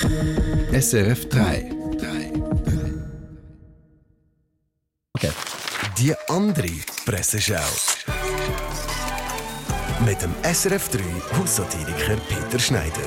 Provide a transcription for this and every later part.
SRF 3. Okay. Die andere Presseschau. Mit dem SRF 3 Haussatiriker Peter Schneider.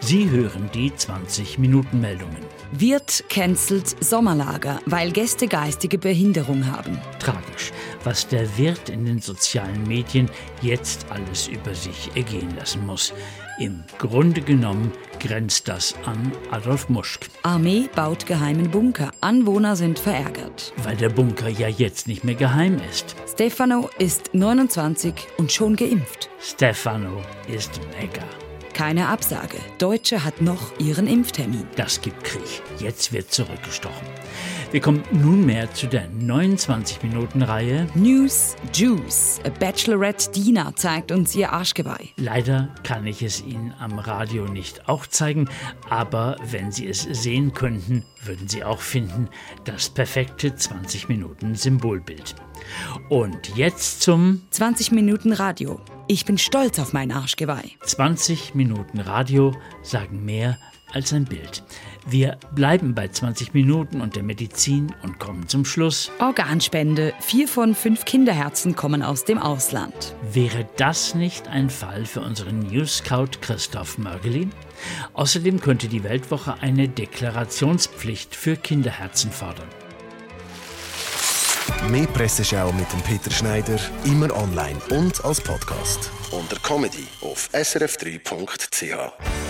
Sie hören die 20-Minuten-Meldungen. Wirt cancelt Sommerlager, weil Gäste geistige Behinderung haben. Tragisch, was der Wirt in den sozialen Medien jetzt alles über sich ergehen lassen muss. Im Grunde genommen grenzt das an Adolf Muschk. Armee baut geheimen Bunker. Anwohner sind verärgert. Weil der Bunker ja jetzt nicht mehr geheim ist. Stefano ist 29 und schon geimpft. Stefano ist mega. Keine Absage. Deutsche hat noch ihren Impftermin. Das gibt Krieg. Jetzt wird zurückgestochen. Wir kommen nunmehr zu der 29-Minuten-Reihe. News Juice. A Bachelorette Dina zeigt uns ihr Arschgeweih. Leider kann ich es Ihnen am Radio nicht auch zeigen, aber wenn Sie es sehen könnten, würden Sie auch finden, das perfekte 20 Minuten Symbolbild. Und jetzt zum 20 Minuten Radio. Ich bin stolz auf mein Arschgeweih. 20 Minuten Radio sagen mehr als ein Bild. Wir bleiben bei 20 Minuten und der Medizin und kommen zum Schluss. Organspende. Vier von fünf Kinderherzen kommen aus dem Ausland. Wäre das nicht ein Fall für unseren News Scout Christoph Mörgeli? Außerdem könnte die Weltwoche eine Deklarationspflicht für Kinderherzen fordern. Mehr Presseschau mit dem Peter Schneider, immer online und als Podcast. Unter Comedy auf srf3.ch.